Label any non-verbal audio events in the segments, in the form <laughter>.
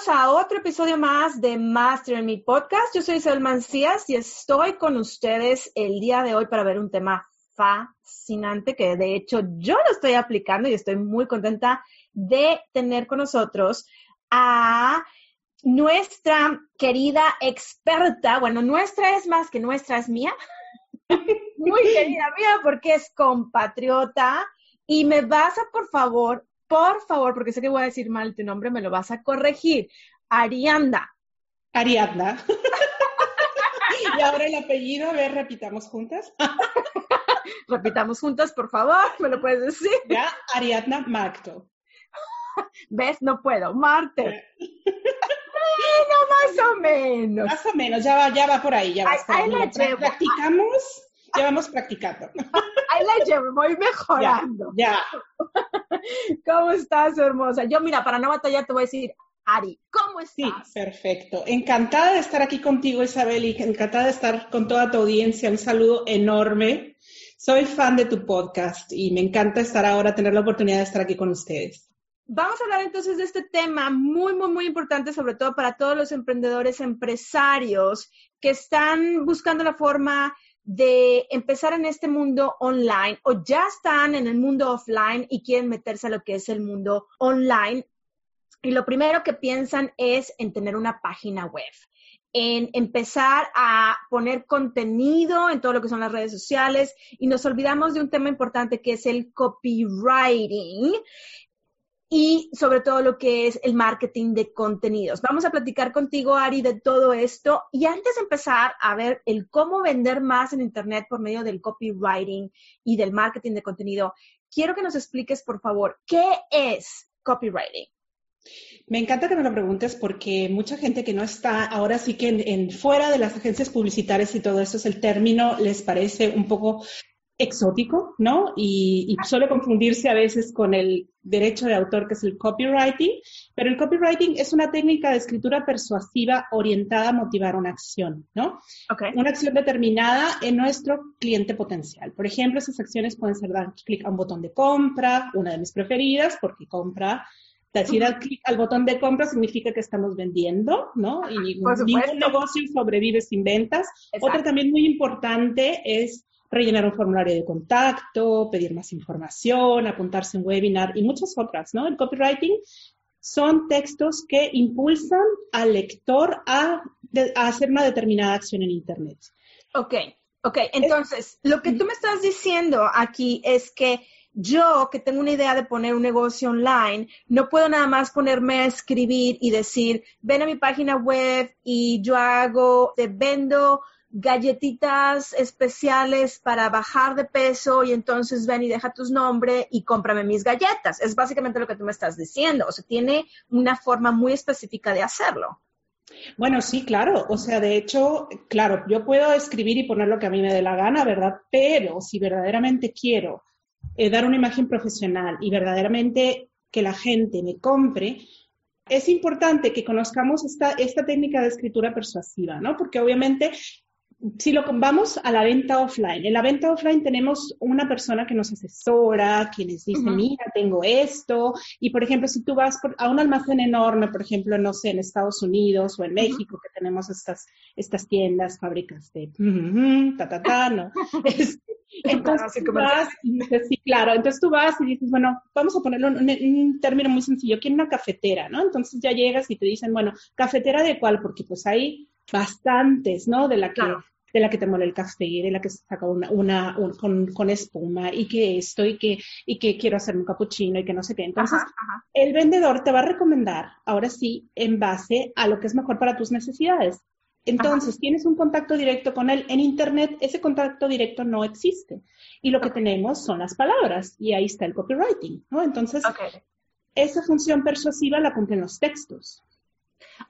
Bienvenidos a otro episodio más de Master Me Podcast. Yo soy Isabel Mancías y estoy con ustedes el día de hoy para ver un tema fascinante que de hecho yo lo estoy aplicando y estoy muy contenta de tener con nosotros a nuestra querida experta, bueno, nuestra es más que nuestra es mía, <laughs> muy querida mía porque es compatriota. Y me vas a por favor por favor, porque sé que voy a decir mal tu nombre, me lo vas a corregir. Arianda. Ariadna. <laughs> y ahora el apellido, a ver, repitamos juntas. <laughs> repitamos juntas, por favor, ¿me lo puedes decir? Ya, Ariadna Magdo. <laughs> ¿Ves? No puedo. Marte. bueno, más o menos. Más o menos, ya va, ya va por ahí, ya va. Ahí, la Practicamos ya vamos practicando. Llevo, voy mejorando. Ya, <laughs> ¿Cómo estás, hermosa? Yo, mira, para no batallar, te voy a decir, Ari, ¿cómo estás? Sí, perfecto. Encantada de estar aquí contigo, Isabel, y encantada de estar con toda tu audiencia. Un saludo enorme. Soy fan de tu podcast y me encanta estar ahora, tener la oportunidad de estar aquí con ustedes. Vamos a hablar entonces de este tema muy, muy, muy importante, sobre todo para todos los emprendedores, empresarios que están buscando la forma de empezar en este mundo online o ya están en el mundo offline y quieren meterse a lo que es el mundo online. Y lo primero que piensan es en tener una página web, en empezar a poner contenido en todo lo que son las redes sociales y nos olvidamos de un tema importante que es el copywriting y sobre todo lo que es el marketing de contenidos. Vamos a platicar contigo, Ari, de todo esto. Y antes de empezar a ver el cómo vender más en Internet por medio del copywriting y del marketing de contenido, quiero que nos expliques, por favor, ¿qué es copywriting? Me encanta que me lo preguntes porque mucha gente que no está ahora sí que en, fuera de las agencias publicitarias y todo eso es el término, les parece un poco exótico, ¿no? Y, suele confundirse a veces con el derecho de autor, que es el copywriting, pero el copywriting es una técnica de escritura persuasiva orientada a motivar una acción, ¿no? Okay. Una acción determinada en nuestro cliente potencial. Por ejemplo, esas acciones pueden ser dar clic a un botón de compra, una de mis preferidas, porque compra Decir al clic al botón de compra significa que estamos vendiendo, ¿no? Y ningún negocio sobrevive sin ventas. Otra también muy importante es rellenar un formulario de contacto, pedir más información, apuntarse a un webinar y muchas otras, ¿no? El copywriting son textos que impulsan al lector a, hacer una determinada acción en Internet. Ok, ok. Entonces, lo que tú me estás diciendo aquí es que yo, que tengo una idea de poner un negocio online, no puedo nada más ponerme a escribir y decir, ven a mi página web y yo hago, te vendo galletitas especiales para bajar de peso y entonces ven y deja tus nombres y cómprame mis galletas. Es básicamente lo que tú me estás diciendo. O sea, tiene una forma muy específica de hacerlo. Bueno, sí, claro. O sea, de hecho, claro, yo puedo escribir y poner lo que a mí me dé la gana, ¿verdad? Pero si verdaderamente quiero eh, dar una imagen profesional y verdaderamente que la gente me compre, es importante que conozcamos esta, esta técnica de escritura persuasiva, ¿no? Porque obviamente si lo vamos a la venta offline, en la venta offline tenemos una persona que nos asesora, que les dice, mira, tengo esto, y por ejemplo, si tú vas a un almacén enorme, por ejemplo, no sé, en Estados Unidos o en México, que tenemos estas, estas tiendas, fábricas de ta, ta, ta, ¿no? <laughs> entonces tú vas, sí, claro, entonces tú vas y dices, bueno, vamos a ponerlo en un, término muy sencillo, quiero una cafetera, ¿no? Entonces ya llegas y te dicen, bueno, ¿cafetera de cuál? Porque pues hay bastantes, ¿no? De la que de la que te muele el café, de la que se saca una, una con, espuma y que esto y que, y que quiero hacer un capuchino y que no sé qué. Entonces, el vendedor te va a recomendar, ahora sí, en base a lo que es mejor para tus necesidades. Entonces, tienes un contacto directo con él. En Internet, ese contacto directo no existe. Y lo que tenemos son las palabras. Y ahí está el copywriting, ¿no? Entonces, esa función persuasiva la cumplen los textos.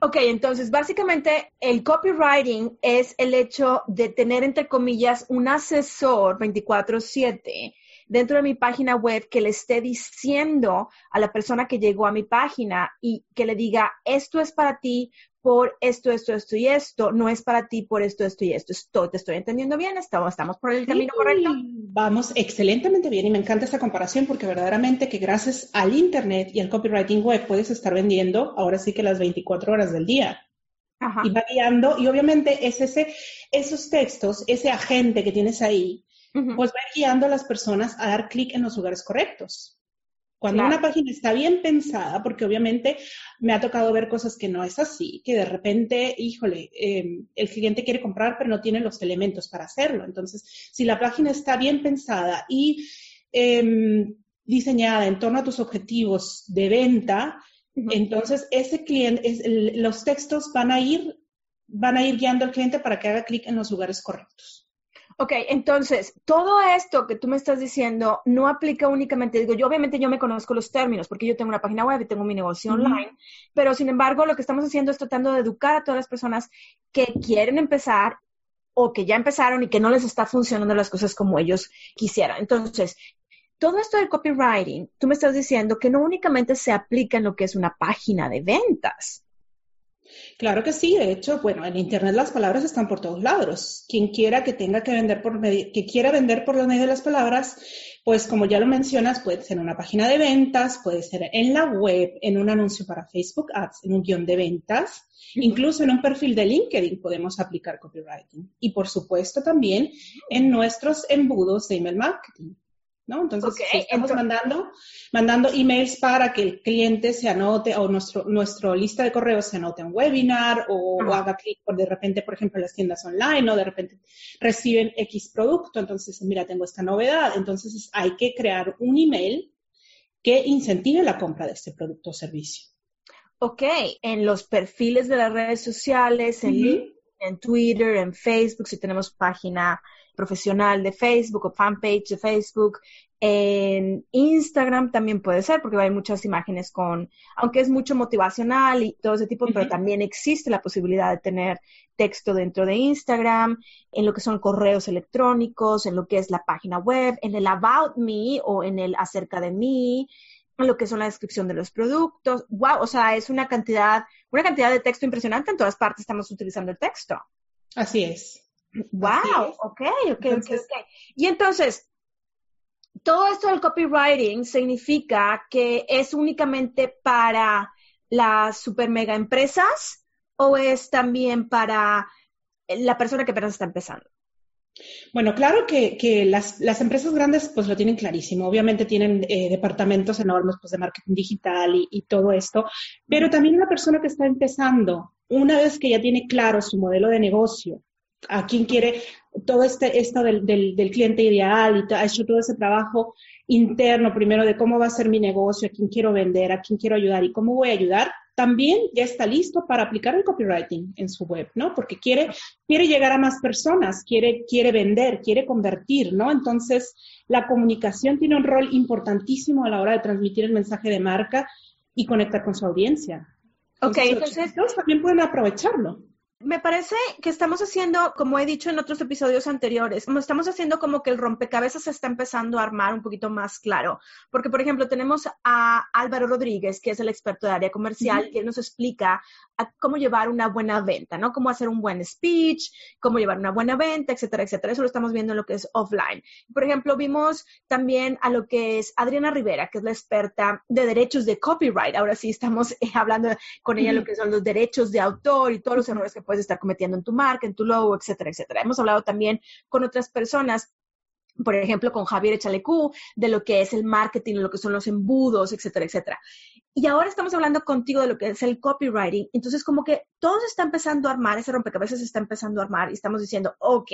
Ok, entonces básicamente el copywriting es el hecho de tener, entre comillas, un asesor 24/7 dentro de mi página web que le esté diciendo a la persona que llegó a mi página y que le diga, esto es para ti por esto, esto, esto y esto, no es para ti por esto, esto y esto. Estoy, ¿Te estoy entendiendo bien? ¿Estamos, estamos por el camino correcto? Vamos excelentemente bien y me encanta esta comparación porque verdaderamente que gracias al Internet y al copywriting web puedes estar vendiendo ahora sí que las 24 horas del día. Y va guiando, y obviamente es ese, esos textos, ese agente que tienes ahí, pues va guiando a las personas a dar clic en los lugares correctos. Cuando una página está bien pensada, porque obviamente me ha tocado ver cosas que no es así, que de repente, híjole, em, el cliente quiere comprar pero no tiene los elementos para hacerlo. Entonces, si la página está bien pensada y em, diseñada en torno a tus objetivos de venta, entonces ese cliente, los textos van a ir, van a ir guiando al cliente para que haga clic en los lugares correctos. Ok, entonces, todo esto que tú me estás diciendo no aplica únicamente, digo, yo obviamente yo me conozco los términos porque yo tengo una página web y tengo mi negocio online, pero sin embargo lo que estamos haciendo es tratando de educar a todas las personas que quieren empezar o que ya empezaron y que no les está funcionando las cosas como ellos quisieran. Entonces, todo esto del copywriting, tú me estás diciendo que no únicamente se aplica en lo que es una página de ventas, Claro que sí, de hecho, bueno, en Internet las palabras están por todos lados. Quien quiera que tenga que vender por medio, que quiera vender por los medios de las palabras, pues como ya lo mencionas, puede ser en una página de ventas, puede ser en la web, en un anuncio para Facebook Ads, en un guion de ventas, incluso en un perfil de LinkedIn podemos aplicar copywriting. Y por supuesto también en nuestros embudos de email marketing. ¿No? Entonces, estamos mandando, mandando emails para que el cliente se anote o nuestro, nuestro lista de correos se anote en webinar o, haga clic por de repente, por ejemplo, en las tiendas online o de repente reciben X producto. Entonces, mira, tengo esta novedad. Entonces, hay que crear un email que incentive la compra de este producto o servicio. Ok, en los perfiles de las redes sociales, en en Twitter, en Facebook, si tenemos página profesional de Facebook o fanpage de Facebook. En Instagram también puede ser, porque hay muchas imágenes con, aunque es mucho motivacional y todo ese tipo, pero también existe la posibilidad de tener texto dentro de Instagram, en lo que son correos electrónicos, en lo que es la página web, en el About Me o en el Acerca de mí, en lo que son la descripción de los productos. Wow, o sea, es una cantidad, una cantidad de texto impresionante. En todas partes estamos utilizando el texto. Así es. Wow, ok, ok, ok. Y entonces, todo esto del copywriting significa que es únicamente para las super mega empresas o es también para la persona que apenas está empezando? Bueno, claro que, las, empresas grandes pues lo tienen clarísimo. Obviamente tienen eh, departamentos enormes pues, de marketing digital y, y, todo esto, pero también una persona que está empezando, una vez que ya tiene claro su modelo de negocio, a quién quiere todo este, esto del, del, cliente ideal y ha hecho todo ese trabajo interno primero de cómo va a ser mi negocio, a quién quiero vender, a quién quiero ayudar y cómo voy a ayudar, también ya está listo para aplicar el copywriting en su web, ¿no? Porque quiere, quiere llegar a más personas, quiere, quiere vender, quiere convertir, ¿no? Entonces, la comunicación tiene un rol importantísimo a la hora de transmitir el mensaje de marca y conectar con su audiencia. Ok, entonces, entonces también pueden aprovecharlo. Me parece que estamos haciendo, como he dicho en otros episodios anteriores, estamos haciendo como que el rompecabezas se está empezando a armar un poquito más claro. Porque, por ejemplo, tenemos a Álvaro Rodríguez, que es el experto de área comercial, que nos explica cómo llevar una buena venta, ¿no? Cómo hacer un buen speech, cómo llevar una buena venta, etcétera, etcétera. Eso lo estamos viendo en lo que es offline. Por ejemplo, vimos también a lo que es Adriana Rivera, que es la experta de derechos de copyright. Ahora sí estamos hablando con ella lo que son los derechos de autor y todos los errores que puedes estar cometiendo en tu marca, en tu logo, etcétera, etcétera. Hemos hablado también con otras personas por ejemplo, con Javier Echalecú, de lo que es el marketing, lo que son los embudos, etcétera, etcétera. Y ahora estamos hablando contigo de lo que es el copywriting. Entonces, como que todo se está empezando a armar, ese rompecabezas se está empezando a armar y estamos diciendo, ok,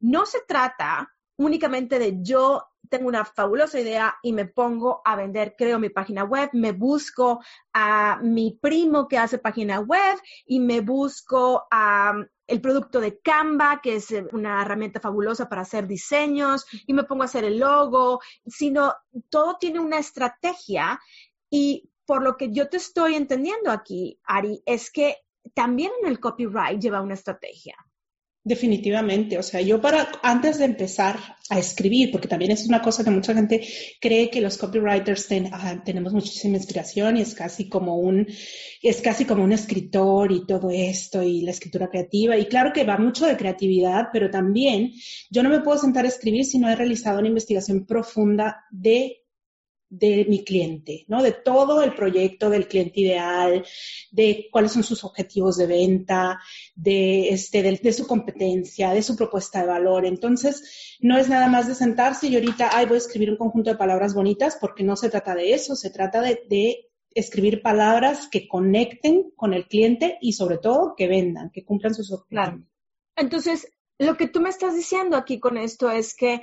no se trata únicamente de yo tengo una fabulosa idea y me pongo a vender, creo mi página web, me busco a mi primo que hace página web y me busco a el producto de Canva, que es una herramienta fabulosa para hacer diseños, y me pongo a hacer el logo, sino todo tiene una estrategia y por lo que yo te estoy entendiendo aquí, Ari, es que también en el copyright lleva una estrategia. Definitivamente, o sea, yo para antes de empezar a escribir, porque también es una cosa que mucha gente cree que los copywriters ah, tenemos muchísima inspiración y es casi como un es casi como un escritor y todo esto y la escritura creativa. Y claro que va mucho de creatividad, pero también yo no me puedo sentar a escribir si no he realizado una investigación profunda de de mi cliente, ¿no? De todo el proyecto del cliente ideal, de cuáles son sus objetivos de venta, de, este, de, su competencia, de su propuesta de valor. Entonces, no es nada más de sentarse y ahorita, ay, voy a escribir un conjunto de palabras bonitas, porque no se trata de eso, se trata de, escribir palabras que conecten con el cliente y sobre todo que vendan, que cumplan sus objetivos. Entonces, lo que tú me estás diciendo aquí con esto es que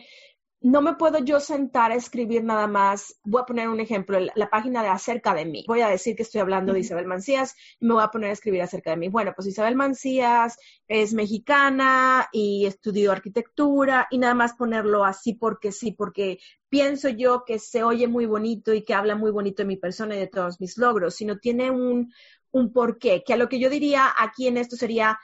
no me puedo yo sentar a escribir nada más. Voy a poner un ejemplo, la, página de acerca de mí. Voy a decir que estoy hablando de Isabel Mancías y me voy a poner a escribir acerca de mí. Bueno, pues Isabel Mancías es mexicana y estudió arquitectura y nada más ponerlo así porque sí, porque pienso yo que se oye muy bonito y que habla muy bonito de mi persona y de todos mis logros, sino tiene un, un porqué, que a lo que yo diría aquí en esto sería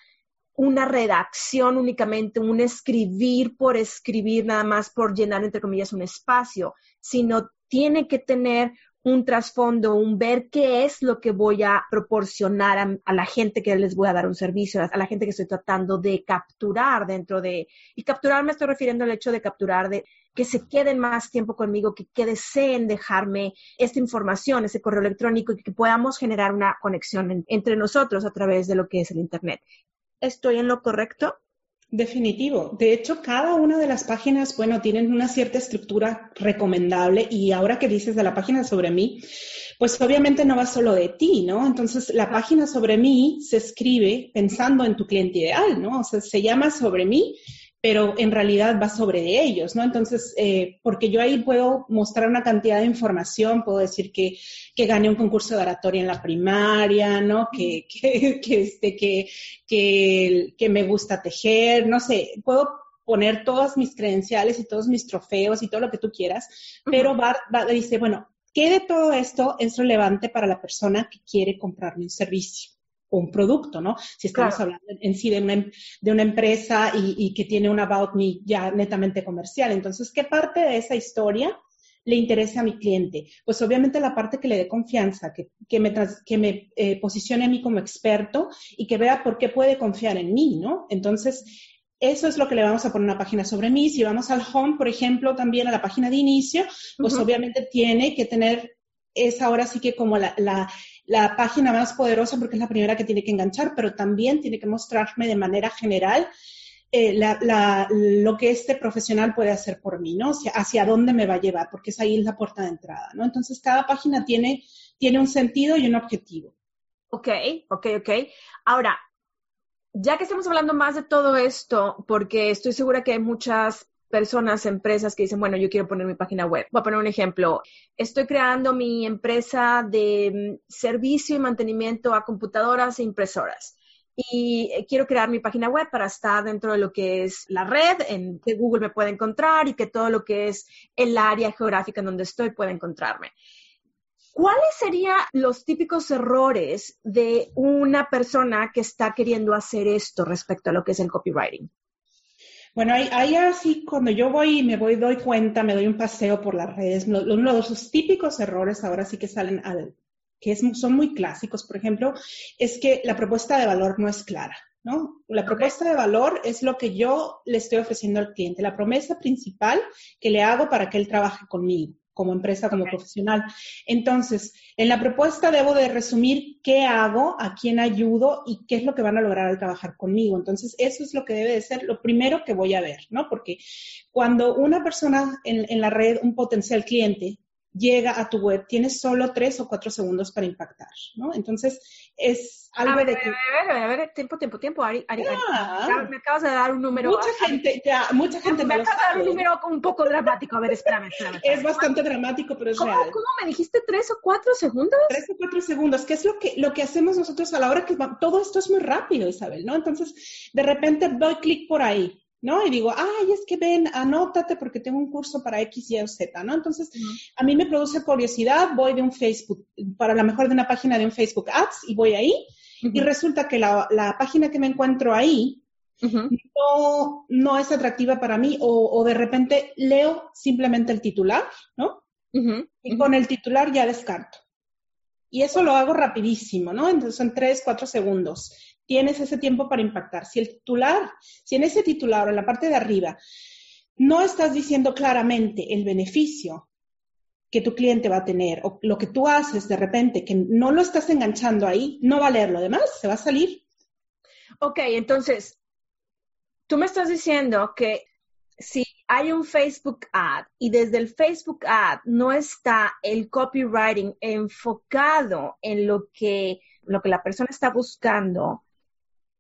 una redacción únicamente, un escribir por escribir, nada más por llenar, entre comillas, un espacio, sino tiene que tener un trasfondo, un ver qué es lo que voy a proporcionar a, la gente que les voy a dar un servicio, a la gente que estoy tratando de capturar dentro de, y capturar me estoy refiriendo al hecho de capturar, de que se queden más tiempo conmigo, que, deseen dejarme esta información, ese correo electrónico y que podamos generar una conexión entre nosotros a través de lo que es el Internet. ¿Estoy en lo correcto? Definitivo. De hecho, cada una de las páginas, bueno, tienen una cierta estructura recomendable y ahora que dices de la página sobre mí, pues obviamente no va solo de ti, ¿no? Entonces, la página sobre mí se escribe pensando en tu cliente ideal, ¿no? O sea, se llama sobre mí pero en realidad va sobre ellos, ¿no? Entonces, eh, porque yo ahí puedo mostrar una cantidad de información, puedo decir que, que gané un concurso de oratoria en la primaria, ¿no? Que, <laughs> que, que, este, que, que, que me gusta tejer, no sé, puedo poner todas mis credenciales y todos mis trofeos y todo lo que tú quieras, pero va, va, dice, bueno, ¿qué de todo esto es relevante para la persona que quiere comprarme un servicio? Un producto, ¿no? Si estamos hablando en sí de una, em, de una empresa y, que tiene un About Me ya netamente comercial. Entonces, ¿qué parte de esa historia le interesa a mi cliente? Pues obviamente la parte que le dé confianza, que, que me, que me eh, posicione a mí como experto y que vea por qué puede confiar en mí, ¿no? Entonces, eso es lo que le vamos a poner una página sobre mí. Si vamos al home, por ejemplo, también a la página de inicio, pues obviamente tiene que tener, es ahora sí que como la la página más poderosa porque es la primera que tiene que enganchar, pero también tiene que mostrarme de manera general eh, lo que este profesional puede hacer por mí, ¿no? Hacia, hacia, dónde me va a llevar, porque es ahí la puerta de entrada, ¿no? Entonces, cada página tiene, tiene un sentido y un objetivo. Ok, ok, ok. Ahora, ya que estamos hablando más de todo esto, porque estoy segura que hay muchas personas, empresas que dicen, bueno, yo quiero poner mi página web. Voy a poner un ejemplo. Estoy creando mi empresa de mm, servicio y mantenimiento a computadoras e impresoras. Y eh, quiero crear mi página web para estar dentro de lo que es la red, en que Google me puede encontrar y que todo lo que es el área geográfica en donde estoy pueda encontrarme. ¿Cuáles serían los típicos errores de una persona que está queriendo hacer esto respecto a lo que es el copywriting? Bueno, ahí, así, cuando yo voy y me voy, doy cuenta, me doy un paseo por las redes, uno de los típicos errores ahora sí que salen al, que son muy clásicos, por ejemplo, es que la propuesta de valor no es clara, ¿no? La propuesta de valor es lo que yo le estoy ofreciendo al cliente, la promesa principal que le hago para que él trabaje conmigo como empresa, como profesional. Entonces, en la propuesta debo de resumir qué hago, a quién ayudo y qué es lo que van a lograr al trabajar conmigo. Entonces, eso es lo que debe de ser lo primero que voy a ver, ¿no? Porque cuando una persona en, en la red, un potencial cliente, llega a tu web, tienes solo tres o cuatro segundos para impactar, ¿no? Entonces, es algo a ver, de que... A ver, a ver, tiempo, tiempo, tiempo, Ari, Ari, me acabas de dar un número... Mucha gente, ya, mucha gente me, me acabas de dar un número un poco dramático, a ver, espérame, espérame. Es bastante dramático, pero es ¿Cómo, real. ¿Cómo me dijiste tres o cuatro segundos? Tres o cuatro segundos, que es lo que, lo que hacemos nosotros a la hora que todo esto es muy rápido, Isabel, ¿no? Entonces, de repente doy clic por ahí, ¿no? Y digo, ay, es que ven, anótate porque tengo un curso para X, Y o Z, ¿no? Entonces, a mí me produce curiosidad, voy de un Facebook, para la mejor de una página de un Facebook Ads y voy ahí y resulta que la, página que me encuentro ahí no, no, es atractiva para mí o, de repente leo simplemente el titular, ¿no? Y con el titular ya descarto. Y eso lo hago rapidísimo, ¿no? Entonces son tres, cuatro segundos. Tienes ese tiempo para impactar. Si el titular, si en ese titular o en la parte de arriba no estás diciendo claramente el beneficio que tu cliente va a tener o lo que tú haces de repente, que no lo estás enganchando ahí, no va a leer lo demás, se va a salir. Ok, entonces, tú me estás diciendo que si hay un Facebook ad y desde el Facebook ad no está el copywriting enfocado en lo que, lo que la persona está buscando,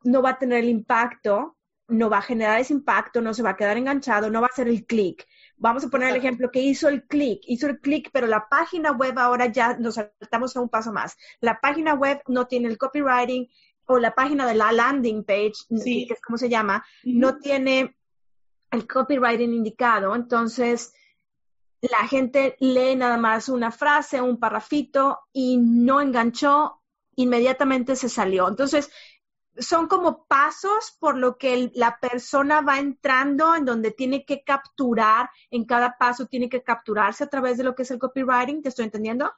no va a tener el impacto, no va a generar ese impacto, no se va a quedar enganchado, no va a hacer el clic. Vamos a poner el ejemplo que hizo el clic, hizo el clic, pero la página web ahora ya nos saltamos a un paso más. La página web no tiene el copywriting o la página de la landing page, que es como se llama, no tiene el copywriting indicado. Entonces, la gente lee nada más una frase, un parrafito y no enganchó, inmediatamente se salió. Entonces, son como pasos por lo que la persona va entrando en donde tiene que capturar, en cada paso tiene que capturarse a través de lo que es el copywriting, ¿te estoy entendiendo?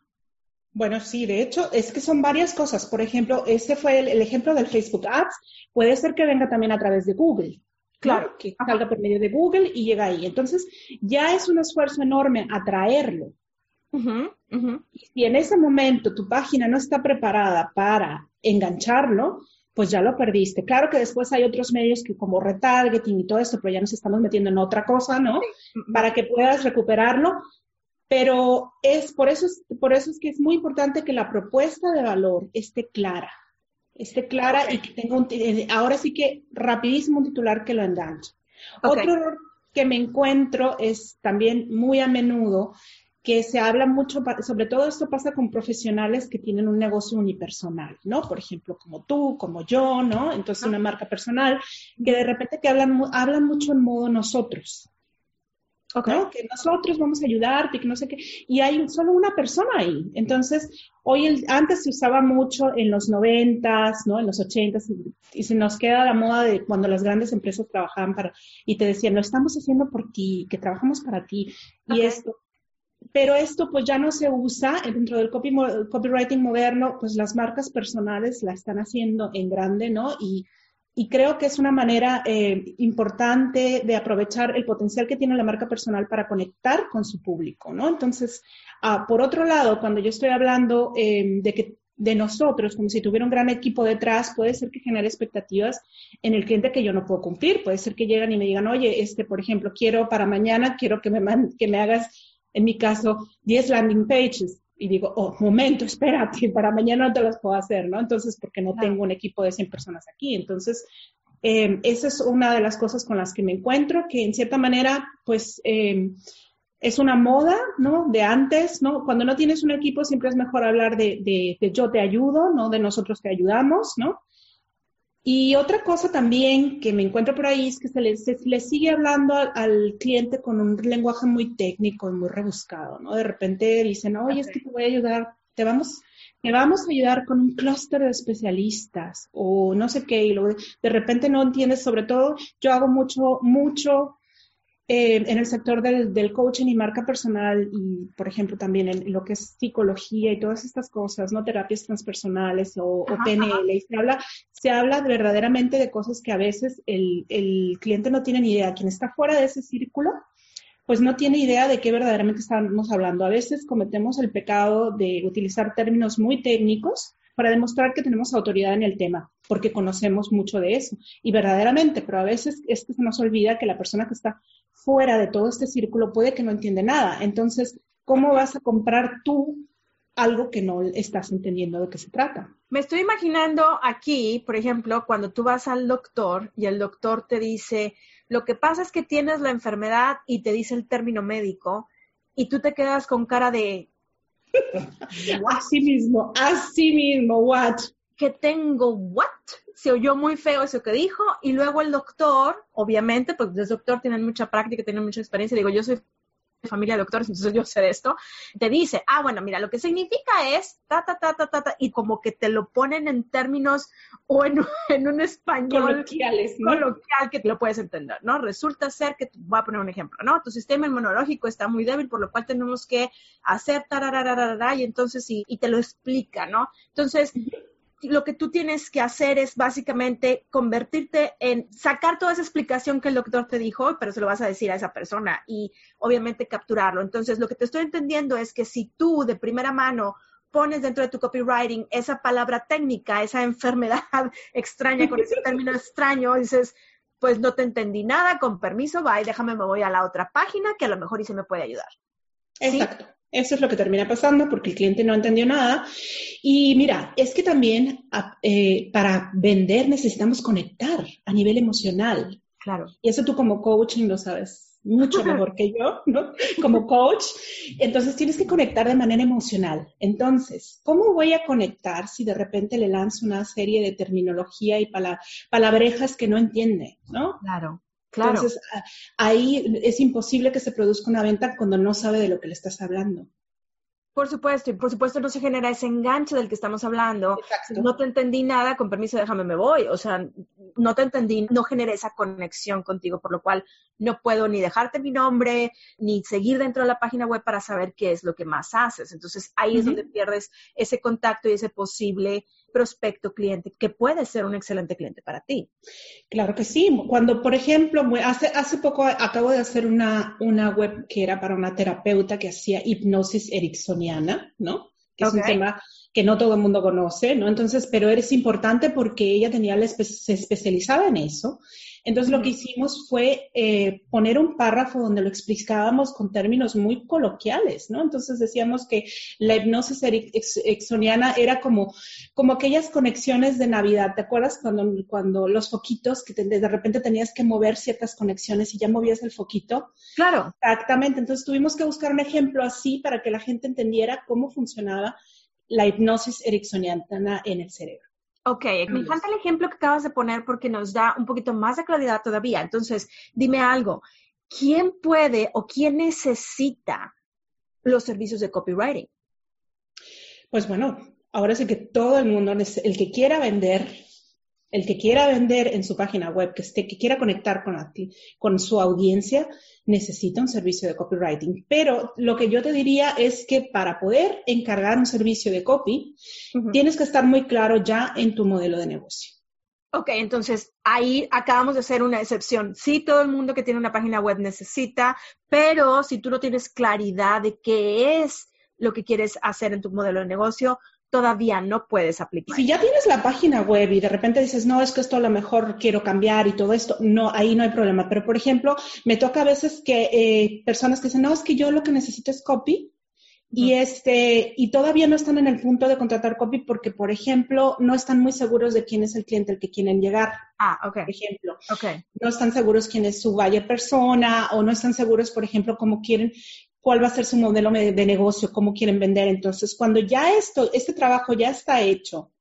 Bueno, sí, de hecho, es que son varias cosas. Por ejemplo, ese fue el, ejemplo del Facebook Ads. Puede ser que venga también a través de Google. Claro, que salga por medio de Google y llega ahí. Entonces, ya es un esfuerzo enorme atraerlo. Y si en ese momento tu página no está preparada para engancharlo, pues ya lo perdiste. Claro que después hay otros medios que como retargeting y todo esto, pero ya nos estamos metiendo en otra cosa, ¿no? Para que puedas recuperarlo. Pero es por eso, es, por eso es que es muy importante que la propuesta de valor esté clara. Esté clara y que tenga un, eh, ahora sí que rapidísimo un titular que lo enganche. Otro error que me encuentro es también muy a menudo que se habla mucho, sobre todo esto pasa con profesionales que tienen un negocio unipersonal, ¿no? Por ejemplo, como tú, como yo, ¿no? Entonces una marca personal, que de repente que hablan, hablan mucho en modo nosotros. ¿no? Que nosotros vamos a ayudarte, que no sé qué. Y hay solo una persona ahí. Entonces, hoy, el, antes se usaba mucho en los noventas, ¿no? En los ochentas, y, se nos queda la moda de cuando las grandes empresas trabajaban para, y te decían, lo estamos haciendo por ti, que trabajamos para ti. Y esto, pero esto pues ya no se usa dentro del copywriting moderno, pues las marcas personales la están haciendo en grande, ¿no? Y, creo que es una manera eh, importante de aprovechar el potencial que tiene la marca personal para conectar con su público, ¿no? Entonces, ah, por otro lado, cuando yo estoy hablando eh, de que de nosotros, como si tuviera un gran equipo detrás, puede ser que genere expectativas en el cliente que yo no puedo cumplir. Puede ser que lleguen y me digan, oye, este, por ejemplo, quiero para mañana, quiero que me, que me hagas en mi caso, 10 landing pages. Y digo, oh, momento, <laughs> espérate, para mañana no te las puedo hacer, ¿no? Entonces, porque no tengo un equipo de 100 personas aquí. Entonces, eh, esa es una de las cosas con las que me encuentro, que en cierta manera, pues, eh, es una moda, ¿no? De antes, ¿no? Cuando no tienes un equipo, siempre es mejor hablar de, de, de yo te ayudo, ¿no? De nosotros te ayudamos, ¿no? Y otra cosa también que me encuentro por ahí es que se le, sigue hablando al, cliente con un lenguaje muy técnico y muy rebuscado, ¿no? De repente dicen, oye, es que te voy a ayudar, te vamos, te vamos a ayudar con un clúster de especialistas o no sé qué, y luego de repente no entiendes, sobre todo yo hago mucho, mucho eh, en el sector del, coaching y marca personal y, por ejemplo, también en lo que es psicología y todas estas cosas, ¿no? Terapias transpersonales o, PNL, y se habla, se habla verdaderamente de cosas que a veces el, el cliente no tiene ni idea. Quien está fuera de ese círculo, pues no tiene idea de qué verdaderamente estamos hablando. A veces cometemos el pecado de utilizar términos muy técnicos para demostrar que tenemos autoridad en el tema, porque conocemos mucho de eso. Y verdaderamente, pero a veces es que se nos olvida que la persona que está fuera de todo este círculo puede que no entiende nada. Entonces, ¿cómo vas a comprar tú algo que no estás entendiendo de qué se trata? Me estoy imaginando aquí, por ejemplo, cuando tú vas al doctor y el doctor te dice, lo que pasa es que tienes la enfermedad y te dice el término médico y tú te quedas con cara de... así mismo, así mismo, what? Que tengo, what? se oyó muy feo eso que dijo, y luego el doctor, obviamente, pues el doctor tiene mucha práctica, tiene mucha experiencia, digo, yo soy familia de doctores, entonces yo sé de esto, te dice, ah, bueno, mira, lo que significa es ta, ta, ta, ta, ta, ta, y como que te lo ponen en términos o en, <laughs> en un español coloquiales, ¿no? coloquial que te lo puedes entender, ¿no? Resulta ser que, voy a poner un ejemplo, ¿no? Tu sistema inmunológico está muy débil, por lo cual tenemos que hacer tararararara, y entonces, y, y te lo explica, ¿no? Entonces, lo que tú tienes que hacer es básicamente convertirte en sacar toda esa explicación que el doctor te dijo, pero se lo vas a decir a esa persona y obviamente capturarlo. Entonces, lo que te estoy entendiendo es que si tú de primera mano pones dentro de tu copywriting esa palabra técnica, esa enfermedad <laughs> extraña con ese término extraño, dices, pues no te entendí nada, con permiso, y déjame, me voy a la otra página que a lo mejor y se me puede ayudar. Exacto. Eso es lo que termina pasando porque el cliente no entendió nada. Y mira, es que también eh, para vender necesitamos conectar a nivel emocional. Claro. Y eso tú como coaching lo sabes mucho <laughs> mejor que yo, ¿no? Como coach. Entonces tienes que conectar de manera emocional. Entonces, ¿cómo voy a conectar si de repente le lanzo una serie de terminología y palabrejas que no entiende, ¿no? Claro. Claro. Entonces, ahí es imposible que se produzca una venta cuando no sabe de lo que le estás hablando. Por supuesto, y por supuesto no se genera ese enganche del que estamos hablando. Exacto. No te entendí nada, con permiso, déjame, me voy. O sea, no te entendí, no generé esa conexión contigo, por lo cual no puedo ni dejarte mi nombre, ni seguir dentro de la página web para saber qué es lo que más haces. Entonces, ahí es donde pierdes ese contacto y ese posible prospecto cliente que puede ser un excelente cliente para ti. Claro que sí. Cuando, por ejemplo, hace, hace poco acabo de hacer una, una web que era para una terapeuta que hacía hipnosis ericksoniana, ¿no? Que es un tema que no todo el mundo conoce, ¿no? Entonces, pero es importante porque ella tenía, se especializaba en eso entonces lo que hicimos fue eh, poner un párrafo donde lo explicábamos con términos muy coloquiales, ¿no? Entonces decíamos que la hipnosis exoniana era como, como aquellas conexiones de Navidad. ¿Te acuerdas cuando, cuando los foquitos, que de repente tenías que mover ciertas conexiones y ya movías el foquito? Claro. Exactamente. Entonces tuvimos que buscar un ejemplo así para que la gente entendiera cómo funcionaba la hipnosis ericksoniana en el cerebro. Ok, me encanta el ejemplo que acabas de poner porque nos da un poquito más de claridad todavía. Entonces, dime algo, ¿quién puede o quién necesita los servicios de copywriting? Pues bueno, ahora sí que todo el mundo, el que quiera vender, el que quiera vender en su página web, que, esté, que quiera conectar con, con su audiencia, necesita un servicio de copywriting. Pero lo que yo te diría es que para poder encargar un servicio de copy, tienes que estar muy claro ya en tu modelo de negocio. Ok, entonces ahí acabamos de hacer una excepción. Sí, todo el mundo que tiene una página web necesita, pero si tú no tienes claridad de qué es lo que quieres hacer en tu modelo de negocio, todavía no puedes aplicar. Si ya tienes la página web y de repente dices, no, es que esto a lo mejor quiero cambiar y todo esto, no, ahí no hay problema. Pero, por ejemplo, me toca a veces que eh, personas que dicen, no, es que yo lo que necesito es copy. Y este, y todavía no están en el punto de contratar copy porque, por ejemplo, no están muy seguros de quién es el cliente al que quieren llegar. Ah, ok. Por ejemplo. Ok. No están seguros quién es su buyer persona o no están seguros, por ejemplo, cómo quieren cuál va a ser su modelo de negocio, cómo quieren vender. Entonces, cuando ya esto, este trabajo ya está hecho,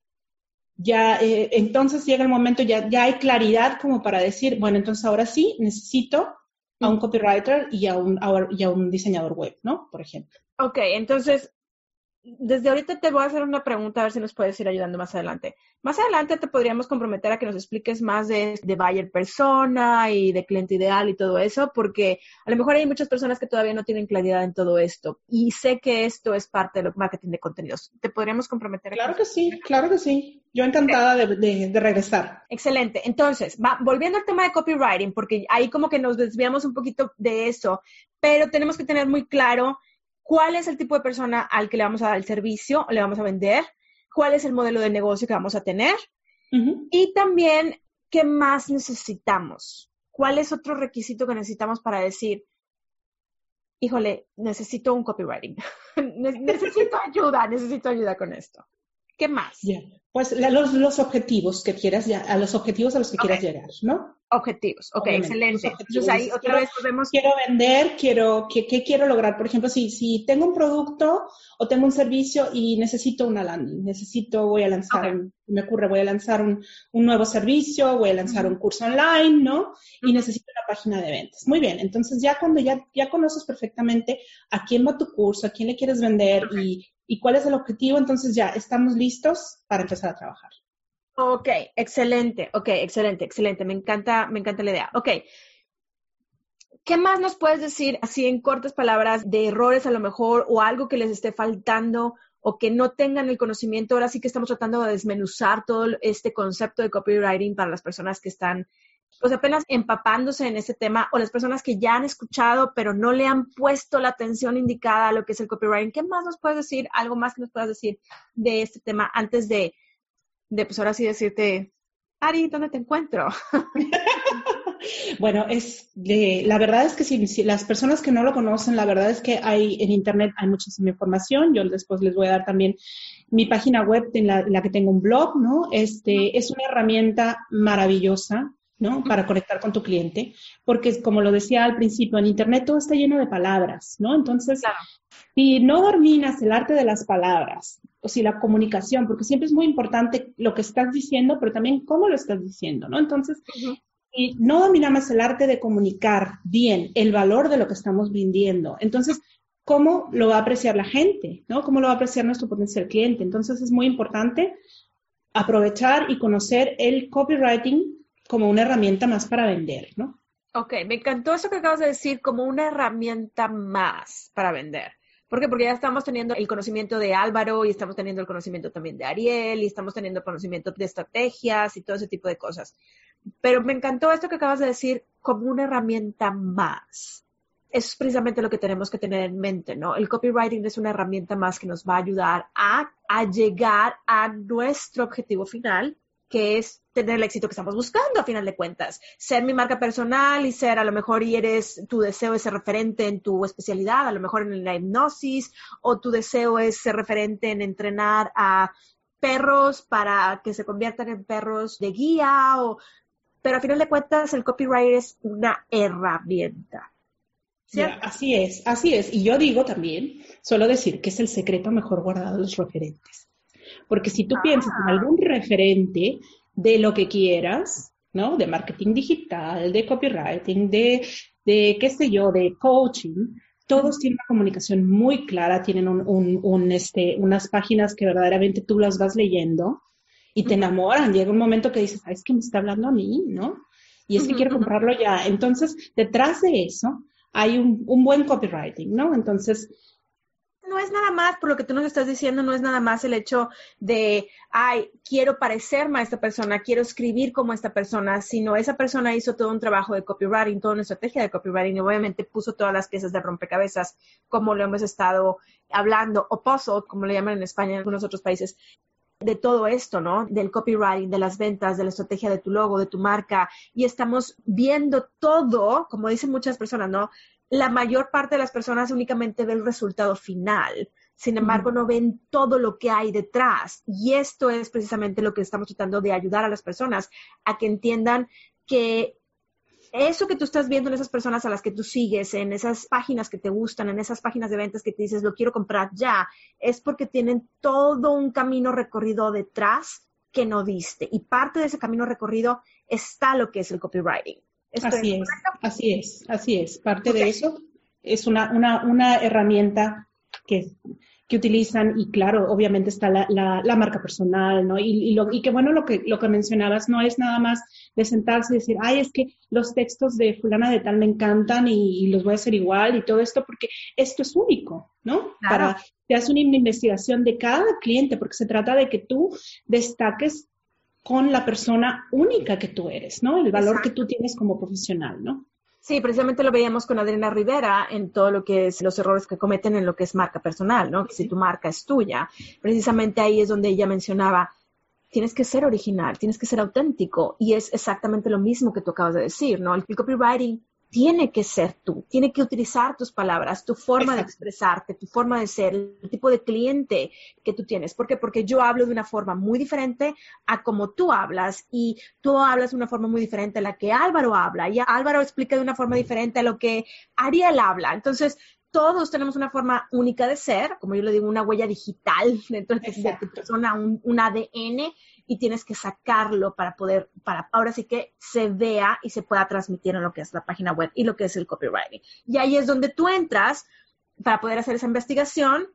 ya, eh, entonces llega el momento, ya, ya hay claridad como para decir, bueno, entonces ahora sí necesito a un copywriter y a un, y a un diseñador web, ¿no? Por ejemplo. Ok, entonces desde ahorita te voy a hacer una pregunta a ver si nos puedes ir ayudando más adelante. Más adelante te podríamos comprometer a que nos expliques más de, de buyer persona y de cliente ideal y todo eso, porque a lo mejor hay muchas personas que todavía no tienen claridad en todo esto. Y sé que esto es parte del marketing de contenidos. ¿Te podríamos comprometer? Claro que sí, claro que sí. Yo encantada de, de, regresar. Excelente. Entonces, va, volviendo al tema de copywriting, porque ahí como que nos desviamos un poquito de eso, pero tenemos que tener muy claro cuál es el tipo de persona al que le vamos a dar el servicio, le vamos a vender, cuál es el modelo de negocio que vamos a tener y también qué más necesitamos, cuál es otro requisito que necesitamos para decir, híjole, necesito un copywriting, <laughs> necesito ayuda, necesito ayuda con esto. ¿Qué más? Pues los, objetivos que quieras, a los objetivos a los que quieras llegar, ¿no? Objetivos, ok, excelente. Entonces ahí otra quiero, vez podemos... Quiero vender, quiero, ¿qué, ¿qué, quiero lograr? Por ejemplo, si, si tengo un producto o tengo un servicio y necesito una landing, necesito, voy a lanzar, me ocurre, voy a lanzar un, un, nuevo servicio, voy a lanzar un curso online, ¿no? Y necesito una página de ventas. Muy bien, entonces ya cuando ya, ya conoces perfectamente a quién va tu curso, a quién le quieres vender y, y cuál es el objetivo, entonces ya estamos listos para empezar a trabajar. Ok, excelente, ok, excelente, excelente. Me encanta, me encanta la idea. Ok. ¿Qué más nos puedes decir, así en cortas palabras, de errores a lo mejor o algo que les esté faltando o que no tengan el conocimiento? Ahora sí que estamos tratando de desmenuzar todo este concepto de copywriting para las personas que están pues apenas empapándose en ese tema o las personas que ya han escuchado pero no le han puesto la atención indicada a lo que es el copywriting. ¿Qué más nos puedes decir? Algo más que nos puedas decir de este tema antes de de pues ahora sí decirte, Ari, ¿dónde te encuentro? <laughs> bueno, es de, la verdad es que si, las personas que no lo conocen, la verdad es que hay en internet hay muchísima información. Yo después les voy a dar también mi página web en la, la que tengo un blog, ¿no? Este es una herramienta maravillosa. ¿No? Para conectar con tu cliente, porque como lo decía al principio, en Internet todo está lleno de palabras, ¿no? Entonces, si no dominas el arte de las palabras, o si la comunicación, porque siempre es muy importante lo que estás diciendo, pero también cómo lo estás diciendo, ¿no? Entonces, si no dominamos el arte de comunicar bien el valor de lo que estamos vendiendo, entonces, ¿cómo lo va a apreciar la gente, ¿no? ¿Cómo lo va a apreciar nuestro potencial cliente? Entonces, es muy importante aprovechar y conocer el copywriting como una herramienta más para vender, ¿no? Ok, me encantó eso que acabas de decir, como una herramienta más para vender. ¿Por qué? Porque ya estamos teniendo el conocimiento de Álvaro y estamos teniendo el conocimiento también de Ariel y estamos teniendo conocimiento de estrategias y todo ese tipo de cosas. Pero me encantó esto que acabas de decir como una herramienta más. Eso es precisamente lo que tenemos que tener en mente, ¿no? El copywriting es una herramienta más que nos va a ayudar a, a llegar a nuestro objetivo final, que es tener el éxito que estamos buscando a final de cuentas. Ser mi marca personal y ser a lo mejor y eres, tu deseo es ser referente en tu especialidad, a lo mejor en la hipnosis, o tu deseo es ser referente en entrenar a perros para que se conviertan en perros de guía, o, pero a final de cuentas el copyright es una herramienta. así es, así es. Y yo digo también, suelo decir que es el secreto mejor guardado de los referentes. Porque si tú piensas en ah. algún referente de lo que quieras, ¿no? De marketing digital, de copywriting, de, de qué sé yo, de coaching, todos tienen una comunicación muy clara, tienen un, un, este, unas páginas que verdaderamente tú las vas leyendo y te enamoran. Llega un momento que dices, ¿sabes que me está hablando a mí? ¿No? Y es que quiero comprarlo ya. Entonces, detrás de eso hay un, un buen copywriting, ¿no? Entonces, no es nada más, por lo que tú nos estás diciendo, no es nada más el hecho de, ay, quiero parecerme a esta persona, quiero escribir como esta persona, sino esa persona hizo todo un trabajo de copywriting, toda una estrategia de copywriting y obviamente puso todas las piezas de rompecabezas, como lo hemos estado hablando, o puzzle, como le llaman en España en algunos otros países, de todo esto, ¿no? Del copywriting, de las ventas, de la estrategia de tu logo, de tu marca, y estamos viendo todo, como dicen muchas personas, ¿no? La mayor parte de las personas únicamente ven el resultado final. Sin embargo, no ven todo lo que hay detrás. Y esto es precisamente lo que estamos tratando de ayudar a las personas a que entiendan que eso que tú estás viendo en esas personas a las que tú sigues, en esas páginas que te gustan, en esas páginas de ventas que te dices, lo quiero comprar ya, es porque tienen todo un camino recorrido detrás que no diste. Y parte de ese camino recorrido está lo que es el copywriting así es, así es, así es. Parte de eso es una, una, una herramienta que, que, utilizan y claro, obviamente está la, la, marca personal, ¿no? Y, y, lo, y que bueno, lo que, lo que mencionabas no es nada más de sentarse y decir, ay, es que los textos de fulana de tal me encantan y, los voy a hacer igual y todo esto, porque esto es único, ¿no? Para, te haces una investigación de cada cliente, porque se trata de que tú destaques con la persona única que tú eres, ¿no? El valor que tú tienes como profesional, ¿no? Sí, precisamente lo veíamos con Adriana Rivera en todo lo que es los errores que cometen en lo que es marca personal, ¿no? Que si tu marca es tuya, precisamente ahí es donde ella mencionaba, tienes que ser original, tienes que ser auténtico y es exactamente lo mismo que tú acabas de decir, ¿no? El copywriting tiene que ser tú, tiene que utilizar tus palabras, tu forma de expresarte, tu forma de ser, el tipo de cliente que tú tienes. ¿Por qué? Porque yo hablo de una forma muy diferente a como tú hablas y tú hablas de una forma muy diferente a la que Álvaro habla y Álvaro explica de una forma diferente a lo que Ariel habla. Entonces, todos tenemos una forma única de ser, como yo le digo, una huella digital <laughs> dentro de tu, persona, un, ADN, y tienes que sacarlo para poder, para ahora sí que se vea y se pueda transmitir en lo que es la página web y lo que es el copywriting. Y ahí es donde tú entras para poder hacer esa investigación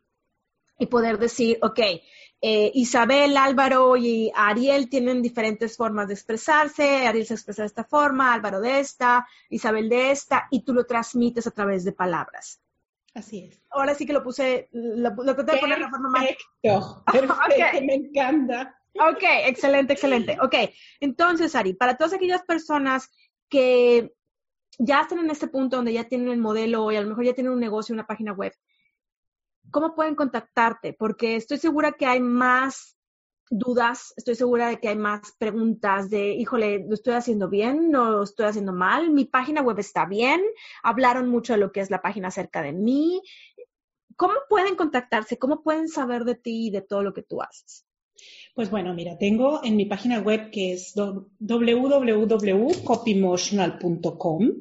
y poder decir, ok, eh, Isabel, Álvaro y Ariel tienen diferentes formas de expresarse, Ariel se expresa de esta forma, Álvaro de esta, Isabel de esta, y tú lo transmites a través de palabras. Así es. Ahora sí que lo puse, lo, lo traté de poner de la forma más. Perfecto, <laughs> perfecto, me encanta. Ok, excelente, excelente. Ok, entonces, Ari, para todas aquellas personas que ya están en este punto donde ya tienen el modelo y a lo mejor ya tienen un negocio, una página web, ¿cómo pueden contactarte? Porque estoy segura que hay más dudas, estoy segura de que hay más preguntas de, híjole, ¿lo estoy haciendo bien? ¿No lo estoy haciendo mal? ¿Mi página web está bien? Hablaron mucho de lo que es la página cerca de mí. ¿Cómo pueden contactarse? ¿Cómo pueden saber de ti y de todo lo que tú haces? Pues bueno, mira, tengo en mi página web que es www.copymotional.com.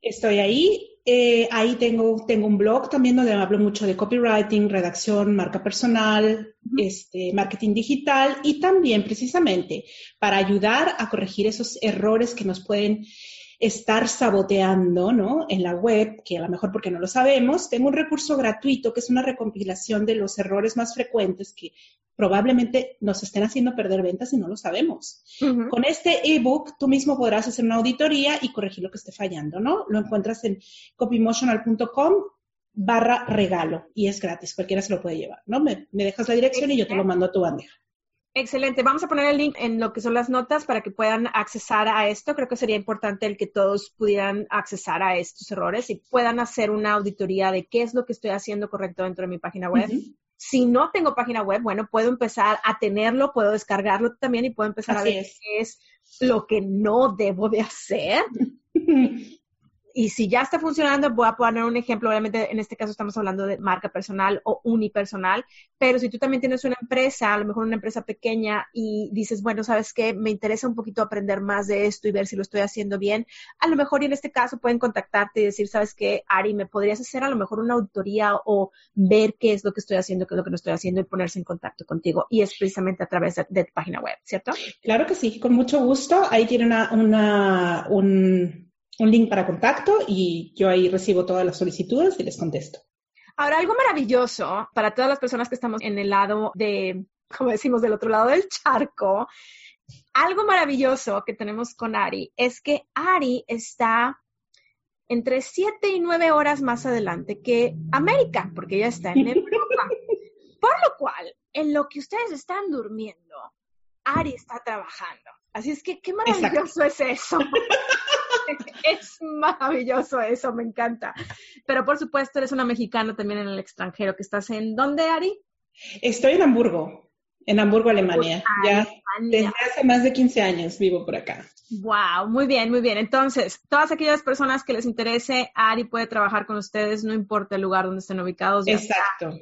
Estoy ahí eh, ahí tengo, tengo un blog también donde hablo mucho de copywriting, redacción, marca personal, este, marketing digital y también precisamente para ayudar a corregir esos errores que nos pueden estar saboteando ¿no? en la web, que a lo mejor porque no lo sabemos, tengo un recurso gratuito que es una recompilación de los errores más frecuentes que probablemente nos estén haciendo perder ventas y no lo sabemos. Con este ebook tú mismo podrás hacer una auditoría y corregir lo que esté fallando, ¿no? Lo encuentras en copymotional.com barra regalo y es gratis, cualquiera se lo puede llevar, ¿no? Me, me dejas la dirección y yo te lo mando a tu bandeja. Excelente. Vamos a poner el link en lo que son las notas para que puedan accesar a esto. Creo que sería importante el que todos pudieran accesar a estos errores y puedan hacer una auditoría de qué es lo que estoy haciendo correcto dentro de mi página web. Si no tengo página web, bueno, puedo empezar a tenerlo, puedo descargarlo también y puedo empezar a ver qué es lo que no debo de hacer <laughs> y si ya está funcionando, voy a poner un ejemplo, obviamente en este caso estamos hablando de marca personal o unipersonal, pero si tú también tienes una empresa, a lo mejor una empresa pequeña y dices, bueno, sabes qué, me interesa un poquito aprender más de esto y ver si lo estoy haciendo bien, a lo mejor y en este caso pueden contactarte y decir, sabes qué, Ari, ¿me podrías hacer a lo mejor una auditoría o ver qué es lo que estoy haciendo, qué es lo que no estoy haciendo y ponerse en contacto contigo? Y es precisamente a través de, tu página web, ¿cierto? Claro que sí, con mucho gusto. Ahí tiene una, una un un link para contacto y yo ahí recibo todas las solicitudes y les contesto. Ahora, algo maravilloso para todas las personas que estamos en el lado de, como decimos, del otro lado del charco, algo maravilloso que tenemos con Ari es que Ari está entre siete y nueve horas más adelante que América, porque ella está en Europa. <laughs> Por lo cual, en lo que ustedes están durmiendo, Ari está trabajando. Así es que qué maravilloso es eso. <laughs> <laughs> es maravilloso eso, me encanta. Pero por supuesto, eres una mexicana también en el extranjero, que estás en ¿dónde, Ari? Estoy en Hamburgo, en Hamburgo, Alemania. ya desde hace más de 15 años vivo por acá. Wow, muy bien, muy bien. Entonces, todas aquellas personas que les interese, Ari puede trabajar con ustedes, no importa el lugar donde estén ubicados. Exacto.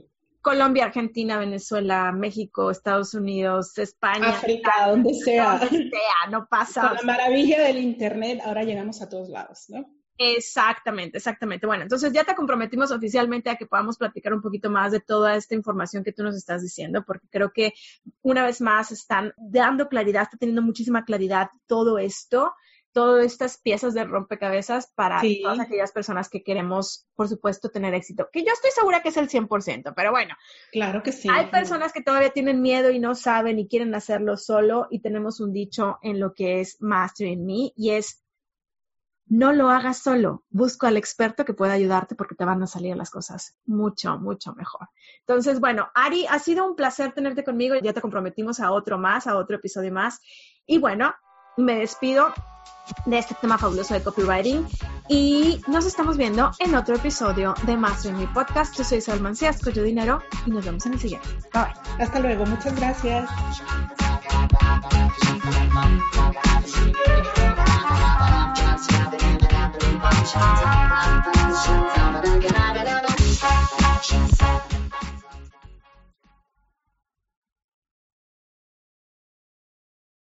Colombia, Argentina, Venezuela, México, Estados Unidos, España. África, donde sea. Donde sea, no pasa. Con la maravilla del Internet, ahora llegamos a todos lados, ¿no? Exactamente, exactamente. Bueno, entonces ya te comprometimos oficialmente a que podamos platicar un poquito más de toda esta información que tú nos estás diciendo, porque creo que una vez más están dando claridad, está teniendo muchísima claridad todo esto todas estas piezas de rompecabezas para todas aquellas personas que queremos, por supuesto, tener éxito. Que yo estoy segura que es el 100%, pero bueno. Claro que sí. Hay personas que todavía tienen miedo y no saben y quieren hacerlo solo y tenemos un dicho en lo que es Mastering Me y es no lo hagas solo, busco al experto que pueda ayudarte porque te van a salir las cosas mucho, mucho mejor. Entonces, bueno, Ari, ha sido un placer tenerte conmigo. Ya te comprometimos a otro más, a otro episodio más. Y bueno, me despido de este tema fabuloso de copywriting y nos estamos viendo en otro episodio de Master en mi podcast. Yo soy Isabel Mancías, Coyo Dinero y nos vemos en el siguiente. Bye bye. Hasta luego, muchas gracias.